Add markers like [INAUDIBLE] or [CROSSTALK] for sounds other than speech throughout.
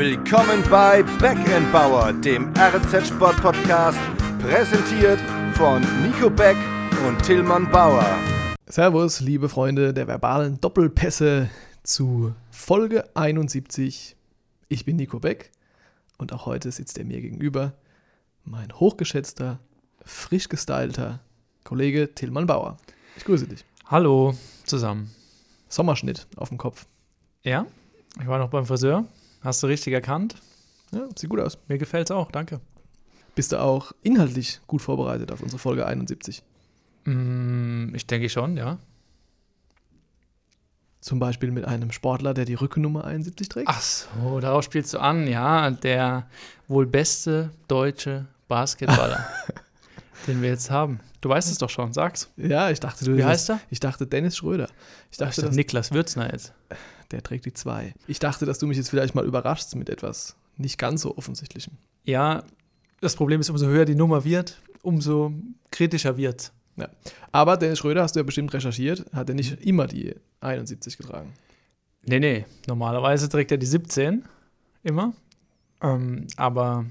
Willkommen bei Backend dem RZ Sport Podcast, präsentiert von Nico Beck und Tillmann Bauer. Servus, liebe Freunde der verbalen Doppelpässe zu Folge 71. Ich bin Nico Beck und auch heute sitzt er mir gegenüber mein hochgeschätzter, frisch gestylter Kollege Tillmann Bauer. Ich grüße dich. Hallo zusammen. Sommerschnitt auf dem Kopf. Ja, ich war noch beim Friseur. Hast du richtig erkannt? Ja, sieht gut aus. Mir gefällt es auch, danke. Bist du auch inhaltlich gut vorbereitet auf unsere Folge 71? Mm, ich denke schon, ja. Zum Beispiel mit einem Sportler, der die Rückennummer 71 trägt? Ach so, darauf spielst du an, ja. Der wohl beste deutsche Basketballer, [LAUGHS] den wir jetzt haben. Du weißt es doch schon, sag's. Ja, ich dachte, du. Wie heißt er? Ich dachte Dennis Schröder. Ich dachte, das Niklas Würzner jetzt der trägt die 2. Ich dachte, dass du mich jetzt vielleicht mal überraschst mit etwas nicht ganz so offensichtlichem. Ja, das Problem ist, umso höher die Nummer wird, umso kritischer wird. Ja. Aber Dennis Schröder, hast du ja bestimmt recherchiert, hat er nicht immer die 71 getragen. Nee, nee. Normalerweise trägt er die 17 immer. Ähm, aber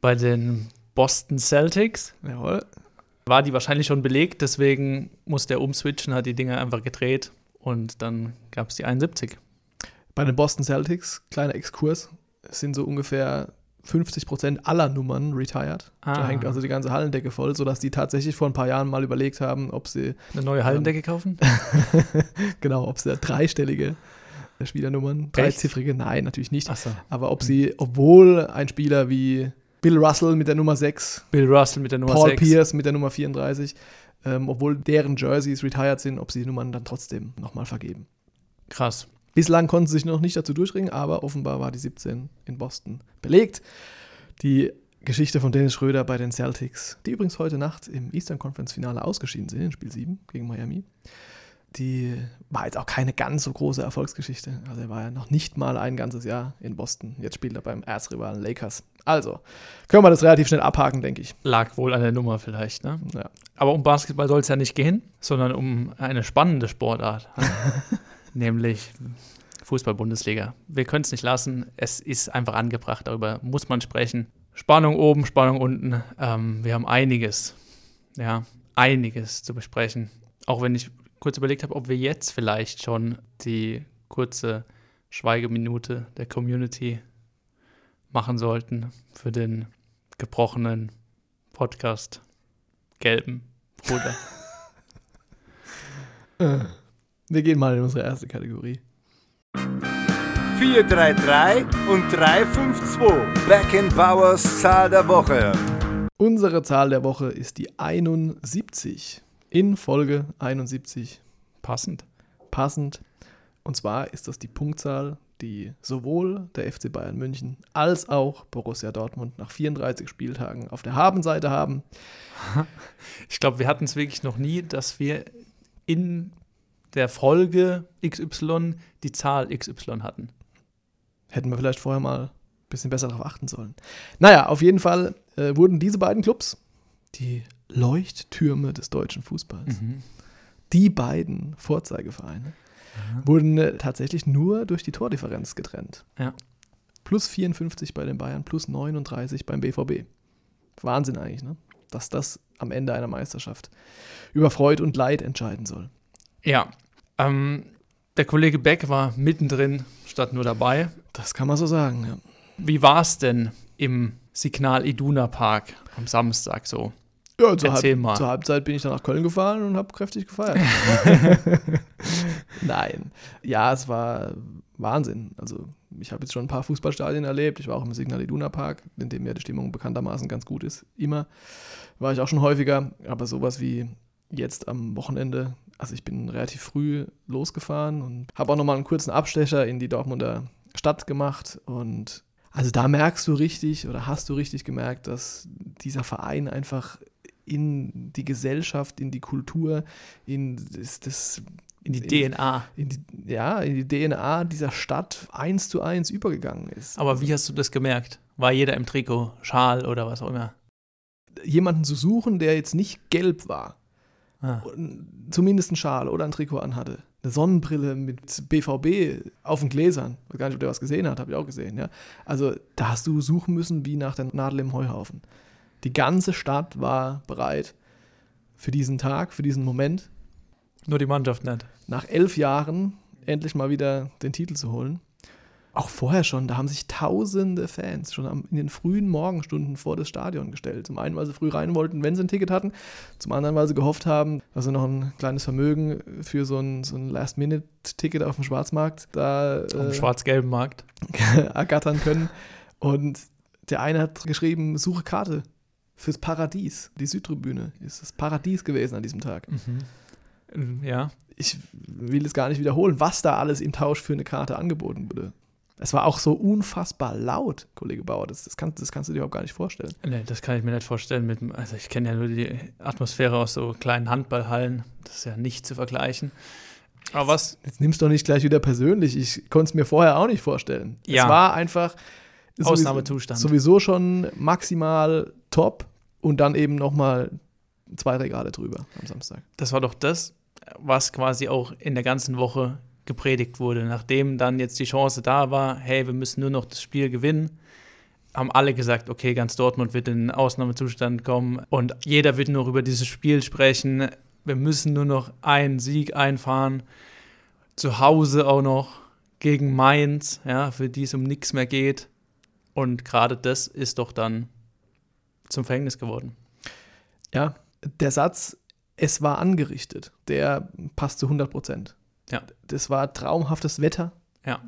bei den Boston Celtics Jawohl. war die wahrscheinlich schon belegt, deswegen musste er umswitchen, hat die Dinger einfach gedreht und dann gab es die 71. Bei den Boston Celtics, kleiner Exkurs, sind so ungefähr 50 Prozent aller Nummern retired. Ah. Da hängt also die ganze Hallendecke voll, sodass die tatsächlich vor ein paar Jahren mal überlegt haben, ob sie. Eine neue Hallendecke ähm, kaufen? [LAUGHS] genau, ob sie dreistellige Spielernummern, dreiziffrige, nein, natürlich nicht. So. Aber ob sie, obwohl ein Spieler wie Bill Russell mit der Nummer 6, Bill Russell mit der Nummer Paul 6, Pierce mit der Nummer 34, ähm, obwohl deren Jerseys retired sind, ob sie die Nummern dann trotzdem nochmal vergeben. Krass. Bislang konnten sie sich noch nicht dazu durchringen, aber offenbar war die 17 in Boston belegt. Die Geschichte von Dennis Schröder bei den Celtics, die übrigens heute Nacht im Eastern Conference Finale ausgeschieden sind, in Spiel 7 gegen Miami die war jetzt auch keine ganz so große Erfolgsgeschichte. Also er war ja noch nicht mal ein ganzes Jahr in Boston. Jetzt spielt er beim Erzrivalen Lakers. Also, können wir das relativ schnell abhaken, denke ich. Lag wohl an der Nummer vielleicht, ne? Ja. Aber um Basketball soll es ja nicht gehen, sondern um eine spannende Sportart. [LAUGHS] Nämlich Fußball-Bundesliga. Wir können es nicht lassen. Es ist einfach angebracht. Darüber muss man sprechen. Spannung oben, Spannung unten. Ähm, wir haben einiges, ja, einiges zu besprechen. Auch wenn ich kurz überlegt habe, ob wir jetzt vielleicht schon die kurze Schweigeminute der Community machen sollten für den gebrochenen Podcast gelben Bruder. [LAUGHS] wir gehen mal in unsere erste Kategorie. 433 und 352. Back in Bowers Zahl der Woche. Unsere Zahl der Woche ist die 71 in Folge 71. Passend. Passend. Und zwar ist das die Punktzahl, die sowohl der FC Bayern München als auch Borussia Dortmund nach 34 Spieltagen auf der Habenseite haben. [LAUGHS] Ich glaube, wir hatten es wirklich noch nie, dass wir in der Folge XY die Zahl XY hatten. Hätten wir vielleicht vorher mal ein bisschen besser darauf achten sollen. Naja, auf jeden Fall äh, wurden diese beiden Clubs, die Leuchttürme des deutschen Fußballs. Mhm. Die beiden Vorzeigevereine mhm. wurden äh, tatsächlich nur durch die Tordifferenz getrennt. Ja. Plus 54 bei den Bayern, plus 39 beim BVB. Wahnsinn eigentlich, ne? Dass das am Ende einer Meisterschaft über Freud und Leid entscheiden soll. Ja. Ähm, der Kollege Beck war mittendrin statt nur dabei. Das kann man so sagen, ja. Wie war es denn im Signal Iduna Park am Samstag so? Ja, zur, Halb mal. zur Halbzeit bin ich dann nach Köln gefahren und habe kräftig gefeiert. [LAUGHS] Nein. Ja, es war Wahnsinn. Also, ich habe jetzt schon ein paar Fußballstadien erlebt. Ich war auch im Signal Iduna Park, in dem ja die Stimmung bekanntermaßen ganz gut ist. Immer. War ich auch schon häufiger. Aber sowas wie jetzt am Wochenende, also ich bin relativ früh losgefahren und habe auch nochmal einen kurzen Abstecher in die Dortmunder Stadt gemacht und also da merkst du richtig oder hast du richtig gemerkt, dass dieser Verein einfach in die Gesellschaft, in die Kultur, in das, das in die in, DNA. In die, ja, in die DNA dieser Stadt eins zu eins übergegangen ist. Aber wie hast du das gemerkt? War jeder im Trikot, Schal oder was auch immer? Jemanden zu suchen, der jetzt nicht gelb war. Ah. zumindest einen Schal oder ein Trikot anhatte. Eine Sonnenbrille mit BVB auf den Gläsern. Ich weiß gar nicht, ob der was gesehen hat, habe ich auch gesehen. Ja? Also da hast du suchen müssen wie nach der Nadel im Heuhaufen. Die ganze Stadt war bereit für diesen Tag, für diesen Moment. Nur die Mannschaft nicht. Nach elf Jahren endlich mal wieder den Titel zu holen. Auch vorher schon, da haben sich tausende Fans schon am, in den frühen Morgenstunden vor das Stadion gestellt. Zum einen, weil sie früh rein wollten, wenn sie ein Ticket hatten. Zum anderen, weil sie gehofft haben, dass sie noch ein kleines Vermögen für so ein, so ein Last-Minute-Ticket auf dem Schwarzmarkt da Auf dem schwarz-gelben Markt. [LAUGHS] ergattern können. Und der eine hat geschrieben, suche Karte fürs Paradies. Die Südtribüne ist das Paradies gewesen an diesem Tag. Ja. Ich will es gar nicht wiederholen, was da alles im Tausch für eine Karte angeboten wurde. Es war auch so unfassbar laut, Kollege Bauer. Das, das, kannst, das kannst du dir überhaupt gar nicht vorstellen. Nee, das kann ich mir nicht vorstellen. Mit, also ich kenne ja nur die Atmosphäre aus so kleinen Handballhallen. Das ist ja nicht zu vergleichen. Aber was? Jetzt nimmst du doch nicht gleich wieder persönlich. Ich konnte es mir vorher auch nicht vorstellen. Ja. Es war einfach sowieso- Ausnahmezustand. Sowieso schon maximal top und dann eben nochmal zwei Regale drüber am Samstag. Das war doch das, was quasi auch in der ganzen Woche gepredigt wurde. Nachdem dann jetzt die Chance da war, hey, wir müssen nur noch das Spiel gewinnen, haben alle gesagt, okay, ganz Dortmund wird in Ausnahmezustand kommen und jeder wird nur über dieses Spiel sprechen. Wir müssen nur noch einen Sieg einfahren. Zu Hause auch noch gegen Mainz, ja, für die es um nichts mehr geht. Und gerade das ist doch dann zum Verhängnis geworden. Ja, der Satz, es war angerichtet, der passt zu 100 Prozent. Ja. Das war traumhaftes Wetter. Ja.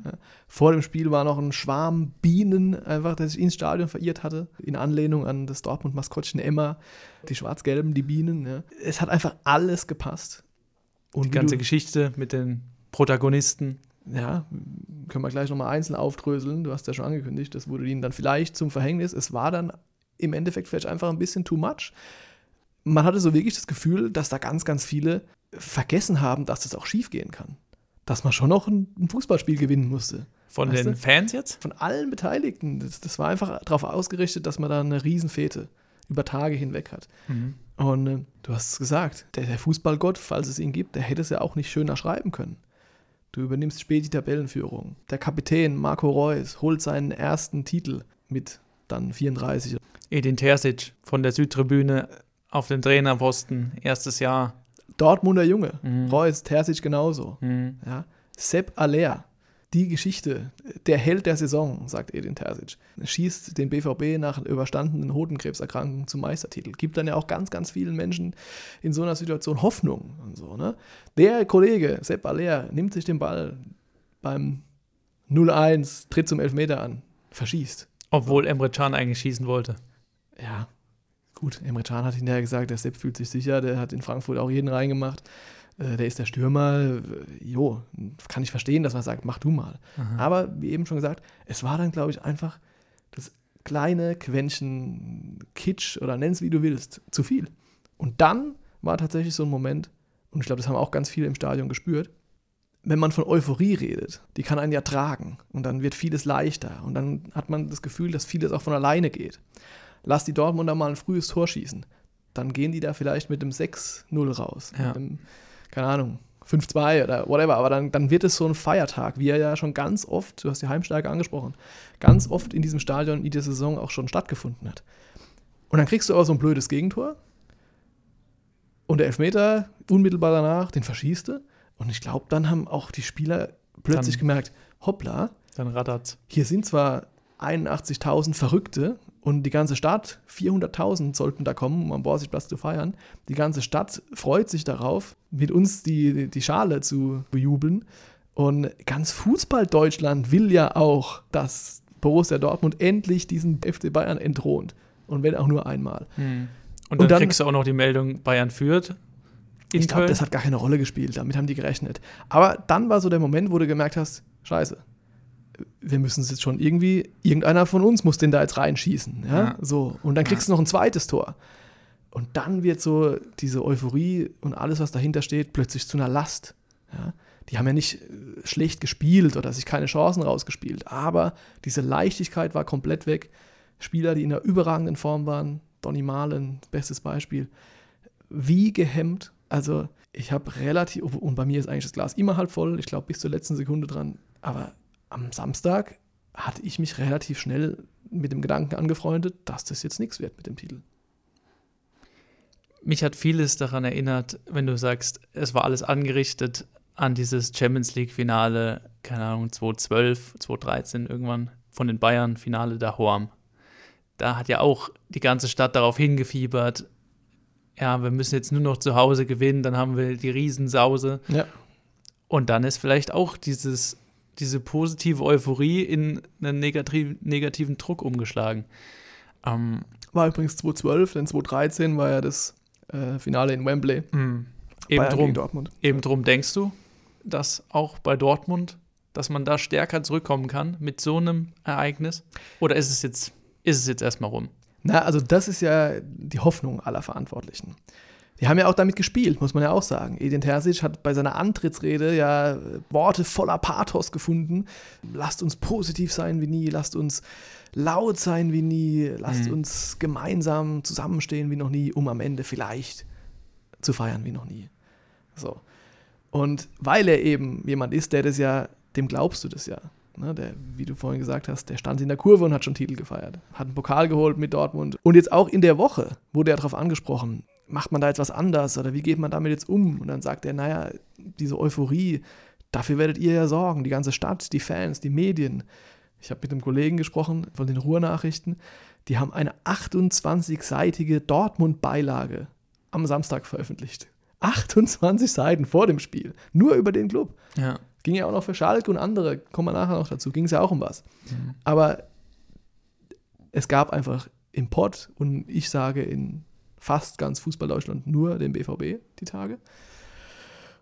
Vor dem Spiel war noch ein Schwarm Bienen, einfach, der sich ins Stadion verirrt hatte, in Anlehnung an das Dortmund-Maskottchen Emma, die schwarz-gelben, die Bienen. Ja. Es hat einfach alles gepasst. Und Die ganze du- Geschichte mit den Protagonisten. ja, können wir gleich nochmal einzeln aufdröseln. Du hast ja schon angekündigt, das wurde ihnen dann vielleicht zum Verhängnis. Es war dann im Endeffekt vielleicht einfach ein bisschen too much. Man hatte so wirklich das Gefühl, dass da ganz, ganz viele vergessen haben, dass das auch schief gehen kann. Dass man schon noch ein, Fußballspiel gewinnen musste. Von Weißt den du? Fans jetzt? Von allen Beteiligten. Das, das war einfach darauf ausgerichtet, dass man da eine Riesenfete über Tage hinweg hat. Und äh, du hast es gesagt, der, der Fußballgott, falls es ihn gibt, der hätte es ja auch nicht schöner schreiben können. Du übernimmst spät die Tabellenführung. Der Kapitän Marco Reus holt seinen ersten Titel mit dann 34. Edin Terzic von der Südtribüne auf den Trainerposten, erstes Jahr. Dortmunder Junge, Mhm. Reus, Terzic genauso. Mhm. Ja. Sepp Aller, die Geschichte, der Held der Saison, sagt Edin Terzic, schießt den BVB nach überstandenen Hodenkrebserkrankungen zum Meistertitel. Gibt dann ja auch ganz, ganz vielen Menschen in so einer Situation Hoffnung und so. Ne? Der Kollege, Sepp Aller, nimmt sich den Ball beim 0-1, tritt zum Elfmeter an, verschießt. Obwohl Emre Can eigentlich schießen wollte. Ja, gut, Emre Can hat hinterher gesagt, der Sepp fühlt sich sicher, der hat in Frankfurt auch jeden reingemacht. Äh, Der ist der Stürmer. Äh, Jo, kann ich verstehen, dass man sagt, mach du mal. Aber wie eben schon gesagt, es war dann, glaube ich, einfach das kleine Quäntchen Kitsch oder nenn es wie du willst, zu viel. Und dann war tatsächlich so ein Moment, und ich glaube, das haben auch ganz viele im Stadion gespürt, wenn man von Euphorie redet, die kann einen ja tragen und dann wird vieles leichter und dann hat man das Gefühl, dass vieles auch von alleine geht. Lass die Dortmunder mal ein frühes Tor schießen, dann gehen die da vielleicht mit dem 6-0 raus, Ja. mit dem, keine Ahnung, 5-2 oder whatever, aber dann, dann wird es so ein Feiertag, wie er ja schon ganz oft, du hast die Heimstärke angesprochen, ganz oft in diesem Stadion in dieser Saison auch schon stattgefunden hat. Und dann kriegst du aber so ein blödes Gegentor und der Elfmeter unmittelbar danach, den verschießt du. Und ich glaube, dann haben auch die Spieler plötzlich Dann- gemerkt, hoppla, Dann rattert's. hier sind zwar 81.000 Verrückte und die ganze Stadt, 400.000 sollten da kommen, um am Borsigplatz zu feiern. Die ganze Stadt freut sich darauf, mit uns die, die Schale zu bejubeln. Und ganz Fußball-Deutschland will ja auch, dass Borussia Dortmund endlich diesen FC Bayern entthront. Und wenn auch nur einmal. Und, Und dann, dann- kriegst du auch noch die Meldung, Bayern führt. Ich glaube, das hat gar keine Rolle gespielt. Damit haben die gerechnet. Aber dann war so der Moment, wo du gemerkt hast, scheiße, wir müssen es jetzt schon irgendwie, irgendeiner von uns muss den da jetzt reinschießen. Ja? Ja. So. Und dann kriegst du noch ein zweites Tor. Und dann wird so diese Euphorie und alles, was dahinter steht, plötzlich zu einer Last. Ja? Die haben ja nicht äh, schlecht gespielt oder sich keine Chancen rausgespielt, aber diese Leichtigkeit war komplett weg. Spieler, die in einer überragenden Form waren, Donny Malen, bestes Beispiel, wie gehemmt Also ich habe relativ, und bei mir ist eigentlich das Glas immer halb voll, ich glaube bis zur letzten Sekunde dran, aber am Samstag hatte ich mich relativ schnell mit dem Gedanken angefreundet, dass das jetzt nichts wird mit dem Titel. Mich hat vieles daran erinnert, wenn du sagst, es war alles angerichtet an dieses Champions League-Finale, keine Ahnung, 2012, 2013 irgendwann von den Bayern, Finale der Horm. Da hat ja auch die ganze Stadt darauf hingefiebert, ja, wir müssen jetzt nur noch zu Hause gewinnen, dann haben wir die Riesensause. Ja. Und dann ist vielleicht auch dieses, diese positive Euphorie in einen negativ, negativen Druck umgeschlagen. Ähm, war übrigens 2012, denn 2013 war ja das äh, Finale in Wembley. Mh. Eben drum, Dortmund. Eben drum denkst du, dass auch bei Dortmund, dass man da stärker zurückkommen kann mit so einem Ereignis? Oder ist es jetzt, ist es jetzt erstmal rum? Na, also das ist ja die Hoffnung aller Verantwortlichen. Die haben ja auch damit gespielt, muss man ja auch sagen. Edin Terzic hat bei seiner Antrittsrede ja Worte voller Pathos gefunden. Lasst uns positiv sein wie nie, lasst uns laut sein wie nie, lasst mhm. uns gemeinsam zusammenstehen wie noch nie, um am Ende vielleicht zu feiern wie noch nie. So. Und weil er eben jemand ist, der das ja, dem glaubst du das ja. Ne, der, wie du vorhin gesagt hast, der stand in der Kurve und hat schon Titel gefeiert. Hat einen Pokal geholt mit Dortmund. Und jetzt auch in der Woche wurde er darauf angesprochen, macht man da jetzt was anders oder wie geht man damit jetzt um? Und dann sagt er, naja, diese Euphorie, dafür werdet ihr ja sorgen, die ganze Stadt, die Fans, die Medien. Ich habe mit einem Kollegen gesprochen von den Ruhrnachrichten, die haben eine 28-seitige Dortmund-Beilage am Samstag veröffentlicht. 28 Seiten vor dem Spiel, nur über den Club. Ja. Ging ja auch noch für Schalke und andere, kommen wir nachher noch dazu, ging es ja auch um was. Mhm. Aber es gab einfach im Pott und ich sage in fast ganz Fußball-Deutschland nur den BVB die Tage.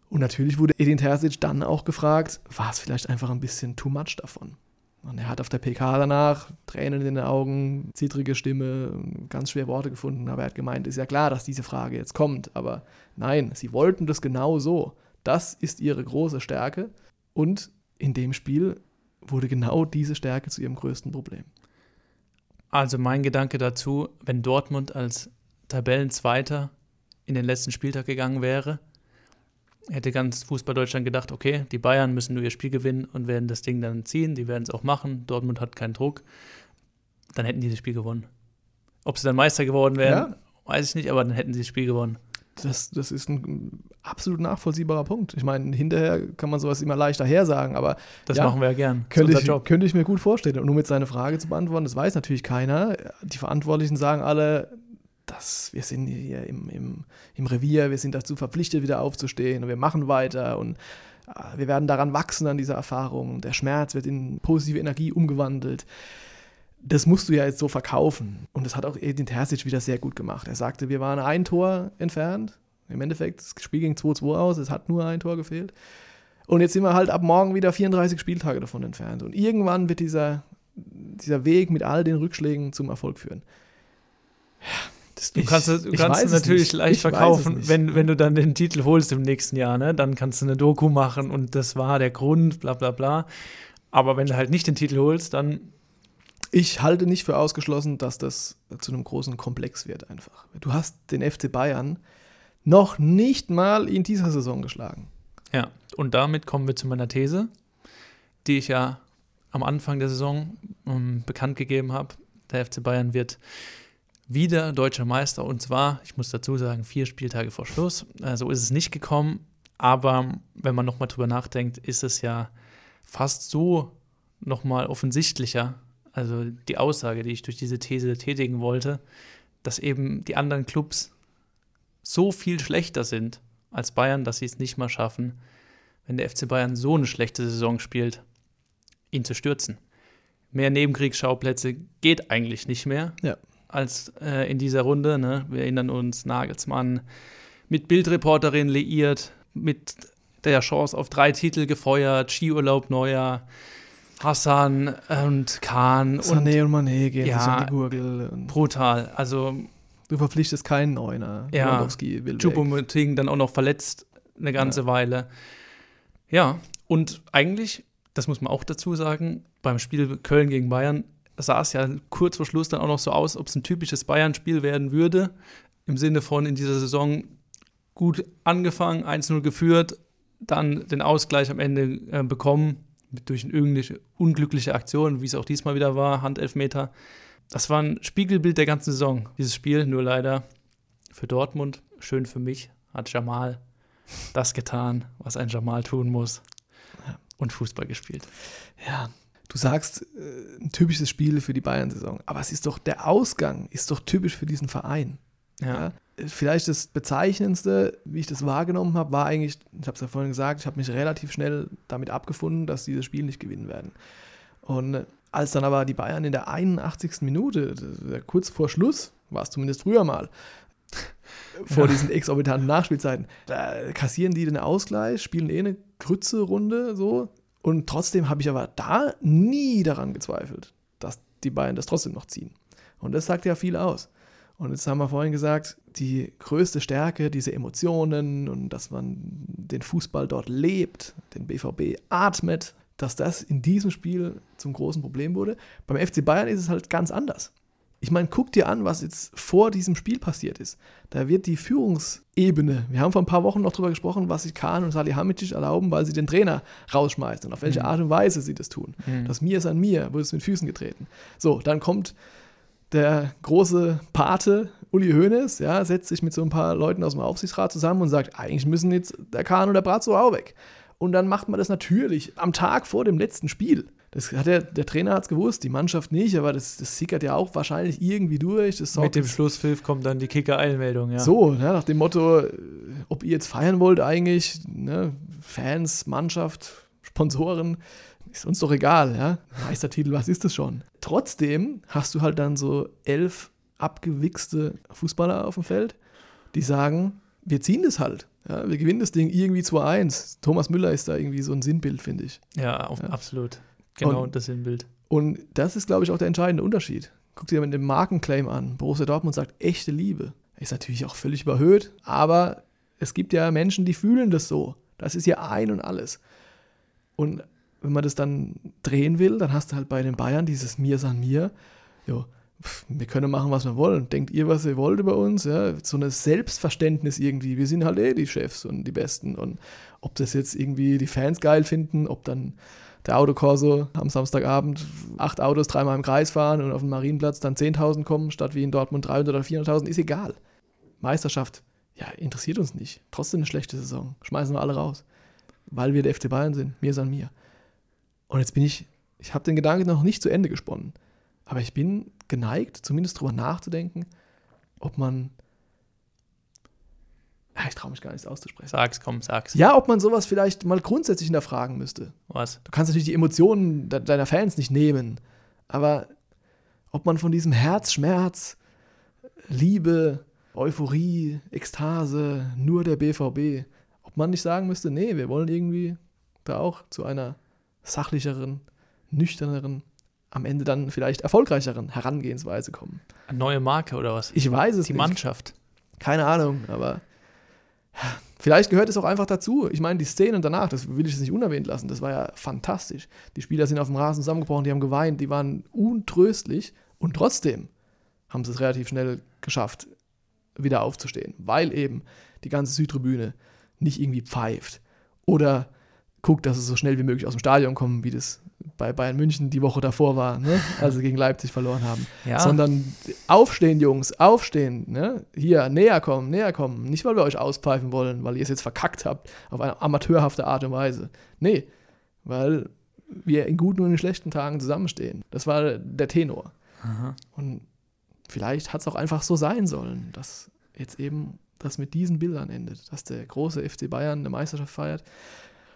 Und natürlich wurde Edin Terzic dann auch gefragt, war es vielleicht einfach ein bisschen too much davon? Und er hat auf der PK danach Tränen in den Augen, zittrige Stimme, ganz schwer Worte gefunden. Aber er hat gemeint, ist ja klar, dass diese Frage jetzt kommt. Aber nein, sie wollten das genau so. Das ist ihre große Stärke. Und in dem Spiel wurde genau diese Stärke zu ihrem größten Problem. Also mein Gedanke dazu, wenn Dortmund als Tabellenzweiter in den letzten Spieltag gegangen wäre, hätte ganz Fußball Deutschland gedacht, okay, die Bayern müssen nur ihr Spiel gewinnen und werden das Ding dann ziehen, die werden es auch machen, Dortmund hat keinen Druck, dann hätten die das Spiel gewonnen. Ob sie dann Meister geworden wären, ja. weiß ich nicht, aber dann hätten sie das Spiel gewonnen. Das, das ist ein absolut nachvollziehbarer Punkt. Ich meine, hinterher kann man sowas immer leichter hersagen, aber. Das ja, machen wir ja gern. Könnte ich, könnte ich mir gut vorstellen. Und nur mit seiner Frage zu beantworten, das weiß natürlich keiner. Die Verantwortlichen sagen alle, dass wir sind hier im, im, im Revier, wir sind dazu verpflichtet, wieder aufzustehen und wir machen weiter und äh, wir werden daran wachsen an dieser Erfahrung. Der Schmerz wird in positive Energie umgewandelt. Das musst du ja jetzt so verkaufen. Und das hat auch Edin Terzic wieder sehr gut gemacht. Er sagte, wir waren ein Tor entfernt. Im Endeffekt, das Spiel ging 2-2 aus, es hat nur ein Tor gefehlt. Und jetzt sind wir halt ab morgen wieder 34 Spieltage davon entfernt. Und irgendwann wird dieser, dieser Weg mit all den Rückschlägen zum Erfolg führen. Ja Du kannst, du kannst es natürlich leicht ich verkaufen, wenn, wenn du dann den Titel holst im nächsten Jahr, ne? Dann kannst du eine Doku machen und das war der Grund, bla bla bla. Aber wenn du halt nicht den Titel holst, dann. Ich halte nicht für ausgeschlossen, dass das zu einem großen Komplex wird, einfach. Du hast den FC Bayern noch nicht mal in dieser Saison geschlagen. Ja, und damit kommen wir zu meiner These, die ich ja am Anfang der Saison ähm, bekannt gegeben habe. Der FC Bayern wird wieder deutscher Meister und zwar, ich muss dazu sagen, vier Spieltage vor Schluss. Äh, so ist es nicht gekommen, aber wenn man nochmal drüber nachdenkt, ist es ja fast so nochmal offensichtlicher, also die Aussage, die ich durch diese These tätigen wollte, dass eben die anderen Clubs so viel schlechter sind als Bayern, dass sie es nicht mal schaffen, wenn der FC Bayern so eine schlechte Saison spielt, ihn zu stürzen. Mehr Nebenkriegsschauplätze geht eigentlich nicht mehr. Ja als äh, in dieser Runde. Ne? Wir erinnern uns, Nagelsmann mit Bildreporterin liiert, mit der Chance auf drei Titel gefeuert, Skiurlaub neuer, Hassan und Kahn. Sané und, und Mané gehen ja, an die Gurgel. Brutal. Also du verpflichtest keinen Neuner. Ja, Choupo-Moting dann auch noch verletzt eine ganze ja. Weile. Ja, und eigentlich, das muss man auch dazu sagen, beim Spiel Köln gegen Bayern sah es ja kurz vor Schluss dann auch noch so aus, ob es ein typisches Bayern-Spiel werden würde. Im Sinne von in dieser Saison gut angefangen, 1-0 geführt, dann den Ausgleich am Ende äh, bekommen, durch irgendeine unglückliche Aktion, wie es auch diesmal wieder war, Handelfmeter. Das war ein Spiegelbild der ganzen Saison, dieses Spiel, nur leider für Dortmund, schön für mich, hat Jamal das getan, was ein Jamal tun muss. Und Fußball gespielt. Ja, du sagst, äh, ein typisches Spiel für die Bayern-Saison, aber es ist doch, der Ausgang ist doch typisch für diesen Verein. Ja. Vielleicht das Bezeichnendste, wie ich das wahrgenommen habe, war eigentlich, ich habe es ja vorhin gesagt, ich habe mich relativ schnell damit abgefunden, dass sie das Spiel nicht gewinnen werden. Und äh, als dann aber die Bayern in der 81. Minute, kurz vor Schluss, war es zumindest früher mal, [LAUGHS] vor Ja. diesen exorbitanten Nachspielzeiten, da kassieren die den Ausgleich, spielen eh eine Grütze-Runde so. Und trotzdem habe ich aber da nie daran gezweifelt, dass die Bayern das trotzdem noch ziehen. Und das sagt ja viel aus. Und jetzt haben wir vorhin gesagt, die größte Stärke, diese Emotionen und dass man den Fußball dort lebt, den BVB atmet, dass das in diesem Spiel zum großen Problem wurde. Beim FC Bayern ist es halt ganz anders. Ich meine, guck dir an, was jetzt vor diesem Spiel passiert ist. Da wird die Führungsebene, wir haben vor ein paar Wochen noch drüber gesprochen, was sich Kahn und Salihamidzic erlauben, weil sie den Trainer rausschmeißen und auf welche Mhm. Art und Weise sie das tun. Mhm. Das Mir ist an mir, wurde es mit Füßen getreten. So, dann kommt der große Pate Uli Hoeneß, ja, setzt sich mit so ein paar Leuten aus dem Aufsichtsrat zusammen und sagt, eigentlich müssen jetzt der Kahn und der Brazzo auch weg. Und dann macht man das natürlich am Tag vor dem letzten Spiel. Das hat der, der Trainer hat es gewusst, die Mannschaft nicht, aber das, das sickert ja auch wahrscheinlich irgendwie durch. Mit dem Schlusspfiff kommt dann die Kicker-Eilmeldung, ja. so, ne, nach dem Motto, äh, ob ihr jetzt feiern wollt eigentlich, ne, Fans, Mannschaft, Sponsoren, ist uns doch egal, ja. Meistertitel, was ist das schon? Trotzdem hast du halt dann so elf abgewichste Fußballer auf dem Feld, die sagen, wir ziehen das halt. Ja, wir gewinnen das Ding irgendwie 2-1. Thomas Müller ist da irgendwie so ein Sinnbild, finde ich. Ja, auf, Ja. absolut. Genau Und- das Sinnbild. Und das ist, glaube ich, auch der entscheidende Unterschied. Guck dir mit dem Markenclaim an. Borussia Dortmund sagt echte Liebe. Ist natürlich auch völlig überhöht, aber es gibt ja Menschen, die fühlen das so. Das ist ja ein und alles. Und wenn man das dann drehen will, dann hast du halt bei den Bayern dieses Mir san mir. Jo, wir können machen, was wir wollen. Denkt ihr, was ihr wollt über uns? Ja, so ein Selbstverständnis irgendwie. Wir sind halt eh die Chefs und die Besten. Und ob das jetzt irgendwie die Fans geil finden, ob dann der Autokorso am Samstagabend acht Autos dreimal im Kreis fahren und auf den Marienplatz dann 10.000 kommen, statt wie in Dortmund 300 oder 400.000, ist egal. Meisterschaft, ja, interessiert uns nicht. Trotzdem eine schlechte Saison. Schmeißen wir alle raus. Weil wir der FC Bayern sind. Mir san mir. Und jetzt bin ich, ich habe den Gedanken noch nicht zu Ende gesponnen. Aber ich bin geneigt, zumindest drüber nachzudenken, ob man. Ich traue mich gar nichts auszusprechen. Sag's, komm, sag's. Ja, ob man sowas vielleicht mal grundsätzlich hinterfragen müsste. Was? Du kannst natürlich die Emotionen de deiner Fans nicht nehmen, aber ob man von diesem Herz, Schmerz, Liebe, Euphorie, Ekstase, nur der BVB, ob man nicht sagen müsste, nee, wir wollen irgendwie da auch zu einer sachlicheren, nüchterneren, am Ende dann vielleicht erfolgreicheren Herangehensweise kommen. Eine neue Marke oder was? Ich weiß es Die nicht. Mannschaft. Keine Ahnung, aber vielleicht gehört es auch einfach dazu. Ich meine, die Szenen danach, das will ich jetzt nicht unerwähnt lassen, das war ja fantastisch. Die Spieler sind auf dem Rasen zusammengebrochen, die haben geweint, die waren untröstlich und trotzdem haben sie es relativ schnell geschafft, wieder aufzustehen, weil eben die ganze Südtribüne nicht irgendwie pfeift oder guckt, dass sie so schnell wie möglich aus dem Stadion kommen, wie das bei Bayern München die Woche davor war, ne? als sie gegen Leipzig verloren haben Ja, sondern aufstehen, Jungs, aufstehen, ne? Hier, näher kommen, näher kommen. Nicht, weil wir euch auspfeifen wollen, weil ihr es jetzt verkackt habt, auf eine amateurhafte Art und Weise. Nee, weil wir in guten und in schlechten Tagen zusammenstehen. Das war der Tenor. Aha. Und vielleicht hat es auch einfach so sein sollen, dass jetzt eben das mit diesen Bildern endet, dass der große FC Bayern eine Meisterschaft feiert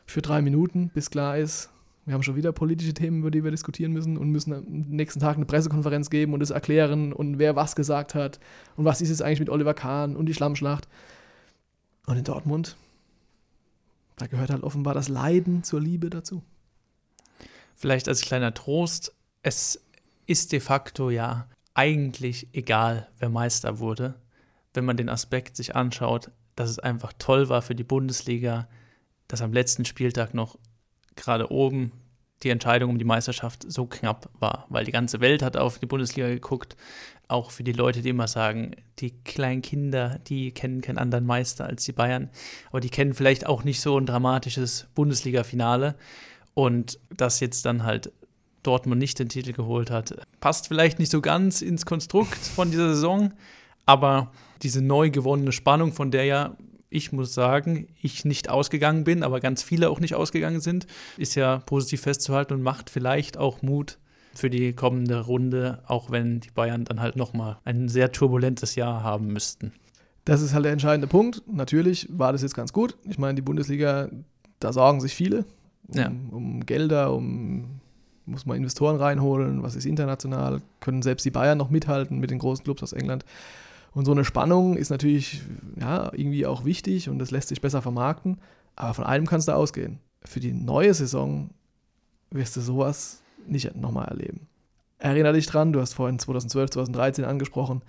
für drei Minuten, bis klar ist, wir haben schon wieder politische Themen, über die wir diskutieren müssen und müssen am nächsten Tag eine Pressekonferenz geben und es erklären und wer was gesagt hat und was ist jetzt eigentlich mit Oliver Kahn und die Schlammschlacht. Und in Dortmund, da gehört halt offenbar das Leiden zur Liebe dazu. Vielleicht als kleiner Trost, es ist de facto ja eigentlich egal, wer Meister wurde, wenn man den Aspekt sich anschaut, dass es einfach toll war für die Bundesliga, dass am letzten Spieltag noch gerade oben die Entscheidung um die Meisterschaft so knapp war, weil die ganze Welt hat auf die Bundesliga geguckt, auch für die Leute, die immer sagen, die kleinen Kinder, die kennen keinen anderen Meister als die Bayern, aber die kennen vielleicht auch nicht so ein dramatisches Bundesliga-Finale. Und dass jetzt dann halt Dortmund nicht den Titel geholt hat, passt vielleicht nicht so ganz ins Konstrukt von dieser Saison, aber diese neu gewonnene Spannung, von der ja ich muss sagen, ich nicht ausgegangen bin, aber ganz viele auch nicht ausgegangen sind, ist ja positiv festzuhalten und macht vielleicht auch Mut für die kommende Runde, auch wenn die Bayern dann halt nochmal ein sehr turbulentes Jahr haben müssten. Das ist halt der entscheidende Punkt. Natürlich war das jetzt ganz gut. Ich meine, die Bundesliga, da sorgen sich viele um, Ja. um Gelder, um muss man Investoren reinholen, was ist international, können selbst die Bayern noch mithalten mit den großen Clubs aus England. Und so eine Spannung ist natürlich ja, irgendwie auch wichtig und das lässt sich besser vermarkten. Aber von einem kannst du ausgehen. Für die neue Saison wirst du sowas nicht nochmal erleben. Erinner dich dran, du hast vorhin 2012, 2013 angesprochen,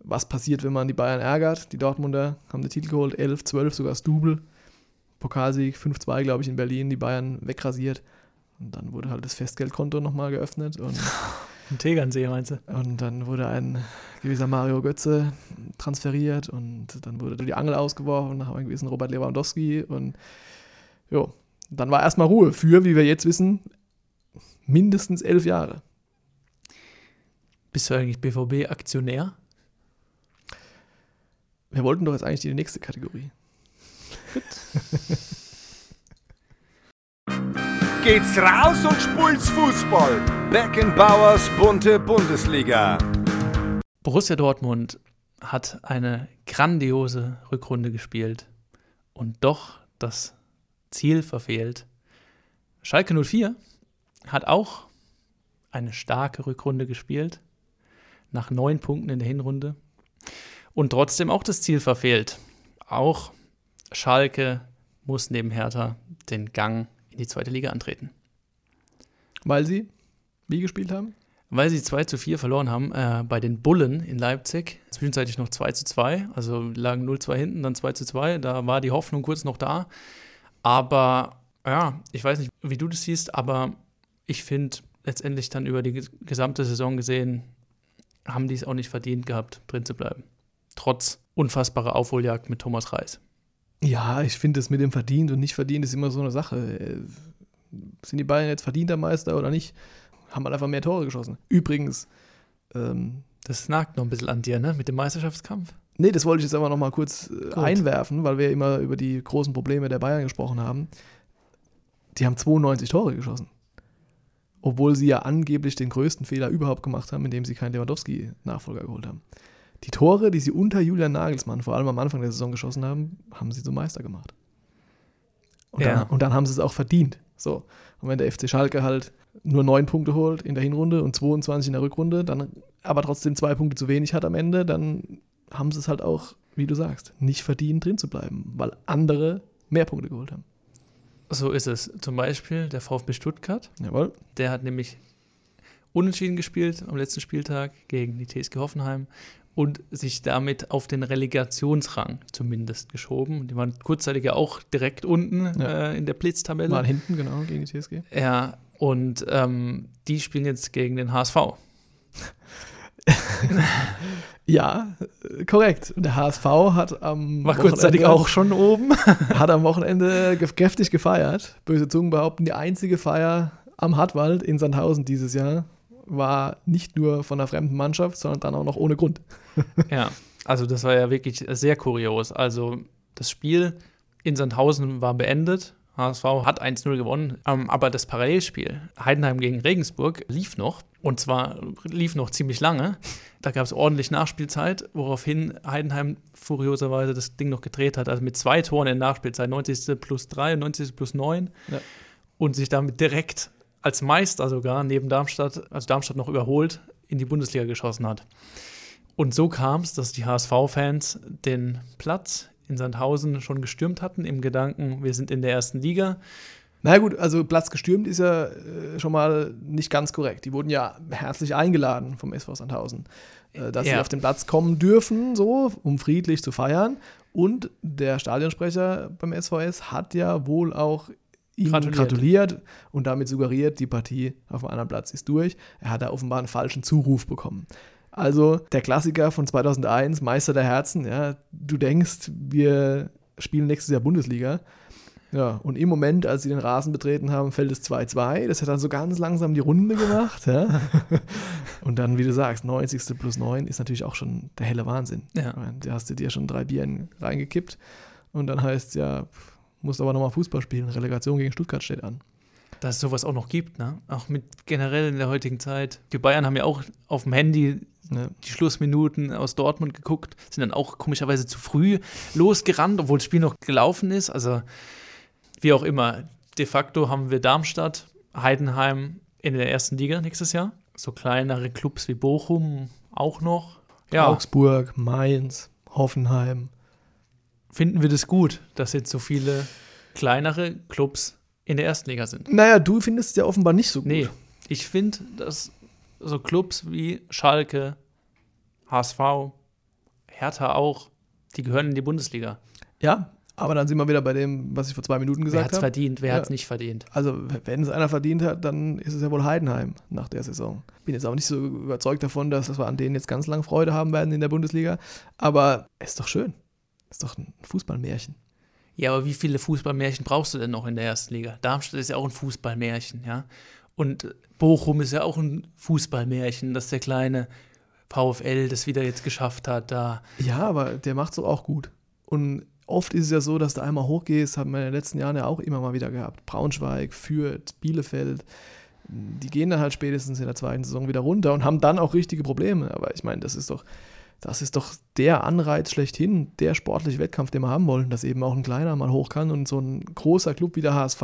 was passiert, wenn man die Bayern ärgert. Die Dortmunder haben den Titel geholt, 11, 12, sogar das Double. Pokalsieg 5-2, glaube ich, in Berlin, die Bayern wegrasiert. Und dann wurde halt das Festgeldkonto nochmal geöffnet und, [LAUGHS] Ein Tegernsee, meinst du? und dann wurde ein gewisser Mario Götze transferiert und dann wurde die Angel ausgeworfen nach einem gewissen Robert Lewandowski und jo, dann war erstmal Ruhe für, wie wir jetzt wissen, mindestens elf Jahre. Bist du eigentlich BVB-Aktionär? Wir wollten doch jetzt eigentlich die nächste Kategorie. [LAUGHS] Geht's raus und spult's Fußball. Beckenbauers bunte Bundesliga. Borussia Dortmund hat eine grandiose Rückrunde gespielt und doch das Ziel verfehlt. Schalke 04 hat auch eine starke Rückrunde gespielt, nach neun Punkten in der Hinrunde und trotzdem auch das Ziel verfehlt. Auch Schalke muss neben Hertha den Gang in die zweite Liga antreten. Weil sie wie gespielt haben? Weil sie 2 zu 4 verloren haben äh, bei den Bullen in Leipzig. Zwischenzeitlich noch 2 zu 2, also lagen 0-2 hinten, dann 2 zu 2. Da war die Hoffnung kurz noch da. Aber ja, ich weiß nicht, wie du das siehst, aber ich finde letztendlich dann über die ges- gesamte Saison gesehen, haben die es auch nicht verdient gehabt, drin zu bleiben. Trotz unfassbarer Aufholjagd mit Thomas Reis. Ja, ich finde es mit dem verdient und nicht verdient ist immer so eine Sache. Äh, Sind die Bayern jetzt verdienter Meister oder nicht? Haben halt einfach mehr Tore geschossen. Übrigens, ähm, Das nagt noch ein bisschen an dir, ne? Mit dem Meisterschaftskampf. nee, das wollte ich jetzt aber noch mal kurz äh, Gut. einwerfen, weil wir immer über die großen Probleme der Bayern gesprochen haben. Die haben 92 Tore geschossen. Obwohl sie ja angeblich den größten Fehler überhaupt gemacht haben, indem sie keinen Lewandowski-Nachfolger geholt haben. Die Tore, die sie unter Julian Nagelsmann vor allem am Anfang der Saison geschossen haben, haben sie zum Meister gemacht. Und, Ja. dann, und dann haben sie es auch verdient. So. Und wenn der FC Schalke halt nur neun Punkte holt in der Hinrunde und 22 in der Rückrunde, dann aber trotzdem zwei Punkte zu wenig hat am Ende, dann haben sie es halt auch, wie du sagst, nicht verdient, drin zu bleiben, weil andere mehr Punkte geholt haben. So ist es. Zum Beispiel der VfB Stuttgart. Jawohl. Der hat nämlich unentschieden gespielt am letzten Spieltag gegen die TSG Hoffenheim und sich damit auf den Relegationsrang zumindest geschoben. Die waren kurzzeitig ja auch direkt unten Ja. äh, in der Blitztabelle. Waren hinten, genau, gegen die TSG. Ja, und ähm, die spielen jetzt gegen den HSV. [LAUGHS] Ja, korrekt. Der HSV hat am War kurzzeitig Wochenende- auch schon oben. [LAUGHS] hat am Wochenende kräftig gefeiert. Böse Zungen behaupten, die einzige Feier am Hartwald in Sandhausen dieses Jahr war nicht nur von einer fremden Mannschaft, sondern dann auch noch ohne Grund. Ja, also das war ja wirklich sehr kurios. Also das Spiel in Sandhausen war beendet. HSV hat 1-0 gewonnen, ähm, aber das Parallelspiel Heidenheim gegen Regensburg lief noch und zwar lief noch ziemlich lange. Da gab es ordentlich Nachspielzeit, woraufhin Heidenheim furioserweise das Ding noch gedreht hat, also mit zwei Toren in Nachspielzeit, 90. plus 3 und 90. plus 9 Ja. und sich damit direkt als Meister sogar neben Darmstadt, also Darmstadt noch überholt, in die Bundesliga geschossen hat. Und so kam es, dass die HSV-Fans den Platz in Sandhausen schon gestürmt hatten, im Gedanken, wir sind in der ersten Liga. Na gut, also Platz gestürmt ist ja äh, schon mal nicht ganz korrekt. Die wurden ja herzlich eingeladen vom SV Sandhausen, äh, dass sie Ja. auf den Platz kommen dürfen, so, um friedlich zu feiern. Und der Stadionsprecher beim SVS hat ja wohl auch ihm Gratuliert. gratuliert. und damit suggeriert, die Partie auf dem anderen Platz ist durch. Er hat da offenbar einen falschen Zuruf bekommen. Also der Klassiker von 2001, Meister der Herzen, ja, du denkst, wir spielen nächstes Jahr Bundesliga. Ja, und im Moment, als sie den Rasen betreten haben, fällt es 2-2. Das hat dann so ganz langsam die Runde gemacht. Ja. [LAUGHS] und dann, wie du sagst, 90. plus 9 ist natürlich auch schon der helle Wahnsinn. Ja. Da hast du dir schon drei Bier reingekippt und dann heißt es ja, musst aber nochmal Fußball spielen. Relegation gegen Stuttgart steht an. Dass es sowas auch noch gibt, ne? Auch mit generell in der heutigen Zeit. Die Bayern haben ja auch auf dem Handy Ja. die Schlussminuten aus Dortmund geguckt, sind dann auch komischerweise zu früh losgerannt, obwohl das Spiel noch gelaufen ist. Also wie auch immer, de facto haben wir Darmstadt, Heidenheim in der ersten Liga nächstes Jahr. So kleinere Clubs wie Bochum auch noch. Ja, Augsburg, Mainz, Hoffenheim. Finden wir das gut, dass jetzt so viele kleinere Clubs in der ersten Liga sind. Naja, du findest es ja offenbar nicht so gut. Nee, ich finde, dass so Clubs wie Schalke, HSV, Hertha auch, die gehören in die Bundesliga. Ja, aber dann sind wir wieder bei dem, was ich vor zwei Minuten Wer gesagt hat es habe. verdient, wer Ja. hat es nicht verdient? Also, wenn es einer verdient hat, dann ist es ja wohl Heidenheim nach der Saison. Bin jetzt auch nicht so überzeugt davon, dass wir an denen jetzt ganz lang Freude haben werden in der Bundesliga. Aber es ist doch schön. Ist doch ein Fußballmärchen. Ja, aber wie viele Fußballmärchen brauchst du denn noch in der ersten Liga? Darmstadt ist ja auch ein Fußballmärchen, ja. Und Bochum ist ja auch ein Fußballmärchen, dass der kleine VfL das wieder jetzt geschafft hat, da. Ja, aber der macht es doch auch gut. Und oft ist es ja so, dass du einmal hochgehst, haben wir in den letzten Jahren ja auch immer mal wieder gehabt. Braunschweig, Fürth, Bielefeld. Die gehen dann halt spätestens in der zweiten Saison wieder runter und haben dann auch richtige Probleme. Aber ich meine, das ist doch, das ist doch der Anreiz schlechthin, der sportliche Wettkampf, den wir haben wollen, dass eben auch ein kleiner mal hoch kann und so ein großer Club wie der HSV,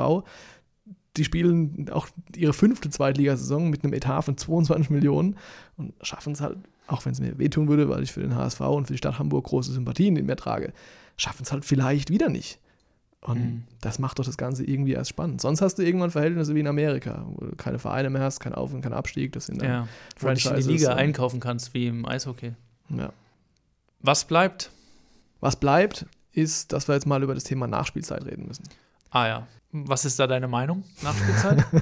die spielen auch ihre fünfte Zweitligasaison mit einem Etat von 22 Millionen und schaffen es halt, auch wenn es mir wehtun würde, weil ich für den HSV und für die Stadt Hamburg große Sympathien in mir trage, schaffen es halt vielleicht wieder nicht. Und Mhm. das macht doch das Ganze irgendwie erst spannend. Sonst hast du irgendwann Verhältnisse wie in Amerika, wo du keine Vereine mehr hast, kein Auf- und kein Abstieg. Das sind dann, Ja, wo du die Franchises Liga einkaufen kannst, wie im Eishockey. Ja. Was bleibt? Was bleibt, ist, dass wir jetzt mal über das Thema Nachspielzeit reden müssen. Ah ja. Was ist da deine Meinung? Nachspielzeit? [LAUGHS]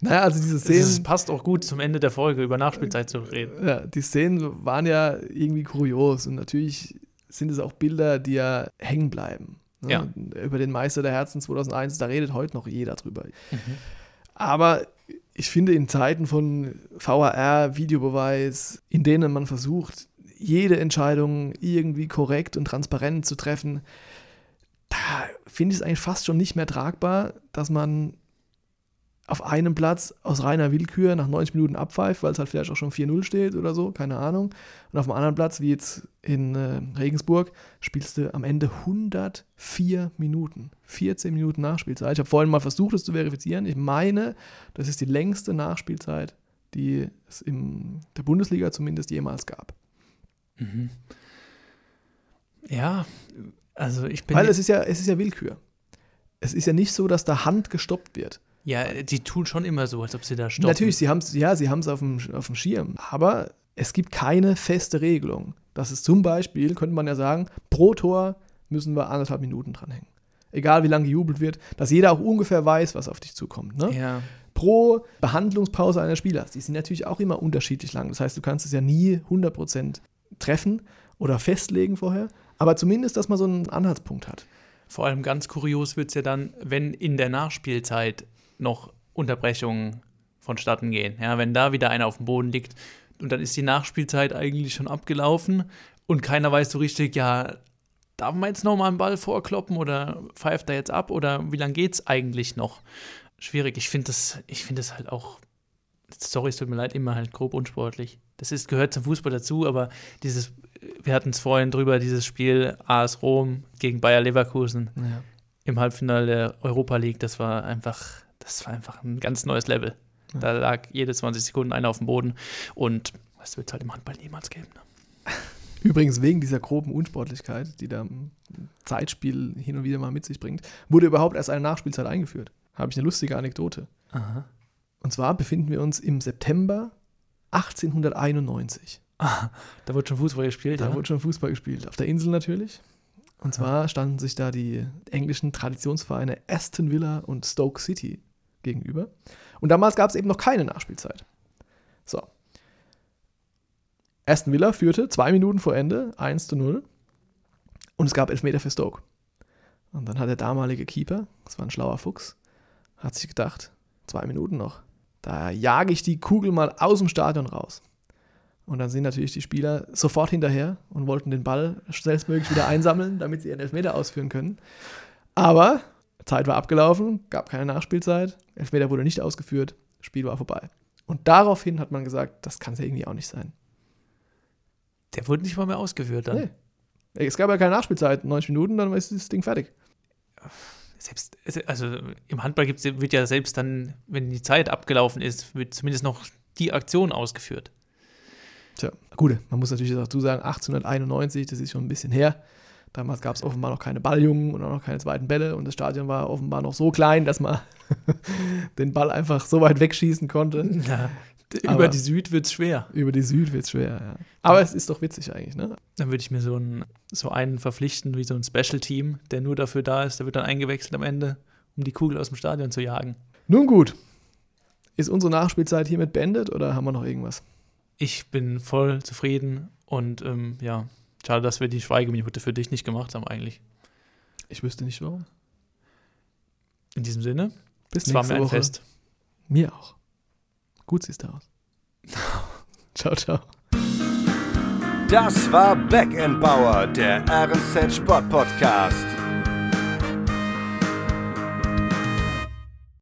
Naja, also diese Es Szenen, passt auch gut zum Ende der Folge, über Nachspielzeit zu reden. ja, die Szenen waren ja irgendwie kurios und natürlich sind es auch Bilder, die ja hängen bleiben. ne? Ja. Über den Meister der Herzen 2001, da redet heute noch jeder drüber. Aber ich finde, in Zeiten von VAR, Videobeweis, in denen man versucht, jede Entscheidung irgendwie korrekt und transparent zu treffen, da finde ich es eigentlich fast schon nicht mehr tragbar, dass man auf einem Platz aus reiner Willkür nach 90 Minuten abpfeift, weil es halt vielleicht auch schon 4-0 steht oder so, keine Ahnung. Und auf dem anderen Platz, wie jetzt in äh, Regensburg, spielst du am Ende 104 Minuten. 14 Minuten Nachspielzeit. Ich habe vorhin mal versucht, es zu verifizieren. Ich meine, das ist die längste Nachspielzeit, die es in der Bundesliga zumindest jemals gab. Mhm. Ja, also ich bin. Weil es ist ja, es ist ja Willkür. Es ist ja nicht so, dass da Hand gestoppt wird. Ja, die tun schon immer so, als ob sie da stoppen. Natürlich, sie haben es ja, sie auf dem, auf dem Schirm, aber es gibt keine feste Regelung. Das ist zum Beispiel, könnte man ja sagen, pro Tor müssen wir anderthalb Minuten dranhängen. Egal wie lange gejubelt wird, dass jeder auch ungefähr weiß, was auf dich zukommt. Ne? Ja, Pro Behandlungspause eines Spielers, die sind natürlich auch immer unterschiedlich lang. Das heißt, du kannst es ja nie 100% treffen oder festlegen vorher, aber zumindest, dass man so einen Anhaltspunkt hat. vor allem ganz kurios wird es ja dann, wenn in der Nachspielzeit noch Unterbrechungen vonstatten gehen. Ja, wenn da wieder einer auf dem Boden liegt und dann ist die Nachspielzeit eigentlich schon abgelaufen und keiner weiß so richtig, ja, darf man jetzt noch mal einen Ball vorkloppen oder pfeift er jetzt ab oder wie lange geht es eigentlich noch? Schwierig. Ich finde das, ich finde das halt auch, sorry, es tut mir leid, immer halt grob unsportlich. Das ist, gehört zum Fußball dazu, aber dieses, wir hatten es vorhin drüber, dieses Spiel AS Rom gegen Bayer Leverkusen Ja. im Halbfinale der Europa League, das war einfach, das war einfach ein ganz neues Level. Ja. Da lag jede 20 Sekunden einer auf dem Boden und das wird es halt im Handball niemals geben. Ne? [LAUGHS] Übrigens wegen dieser groben Unsportlichkeit, die da Zeitspiel hin und wieder mal mit sich bringt, wurde überhaupt erst eine Nachspielzeit eingeführt. Habe ich eine lustige Anekdote. Aha. Und zwar befinden wir uns im September 1891. Ah, da wird schon Fußball gespielt, Da ja? wurde schon Fußball gespielt. Auf der Insel natürlich. Und zwar standen sich da die englischen Traditionsvereine Aston Villa und Stoke City gegenüber. Und damals gab es eben noch keine Nachspielzeit. So. Aston Villa führte zwei Minuten vor Ende 1 zu 0 und es gab Elfmeter für Stoke. Und dann hat der damalige Keeper, das war ein schlauer Fuchs, hat sich gedacht, zwei Minuten noch, da jage ich die Kugel mal aus dem Stadion raus. Und dann sind natürlich die Spieler sofort hinterher und wollten den Ball schnellstmöglich wieder einsammeln, damit sie ihren Elfmeter ausführen können. Aber Zeit war abgelaufen, gab keine Nachspielzeit, Elfmeter wurde nicht ausgeführt, Spiel war vorbei. Und daraufhin hat man gesagt, das kann es ja irgendwie auch nicht sein. Der wurde nicht mal mehr ausgeführt dann. Nee. Es gab ja keine Nachspielzeit, 90 Minuten, dann ist das Ding fertig. Selbst, also im Handball gibt's, wird ja selbst dann, wenn die Zeit abgelaufen ist, wird zumindest noch die Aktion ausgeführt. Tja, gut, man muss natürlich dazu sagen, 1891, das ist schon ein bisschen her. Damals gab es offenbar noch keine Balljungen und auch noch keine zweiten Bälle und das Stadion war offenbar noch so klein, dass man [LAUGHS] den Ball einfach so weit wegschießen konnte. Ja, über die Süd wird es schwer. Über die Süd wird es schwer, ja. Aber es ist doch witzig eigentlich, ne? Dann würde ich mir so einen, so einen verpflichten, wie so ein Special-Team, der nur dafür da ist, der wird dann eingewechselt am Ende, um die Kugel aus dem Stadion zu jagen. Nun gut. Ist unsere Nachspielzeit hiermit beendet oder haben wir noch irgendwas? Ich bin voll zufrieden und ähm, ja, schade, dass wir die Schweigeminute für dich nicht gemacht haben eigentlich. Ich wüsste nicht warum. In diesem Sinne, Bis es war nächste mir ein Woche. Fest. Mir auch. Gut siehst du aus. [LAUGHS] ciao, ciao. Das war Back Bauer, der RNZ Sport Podcast.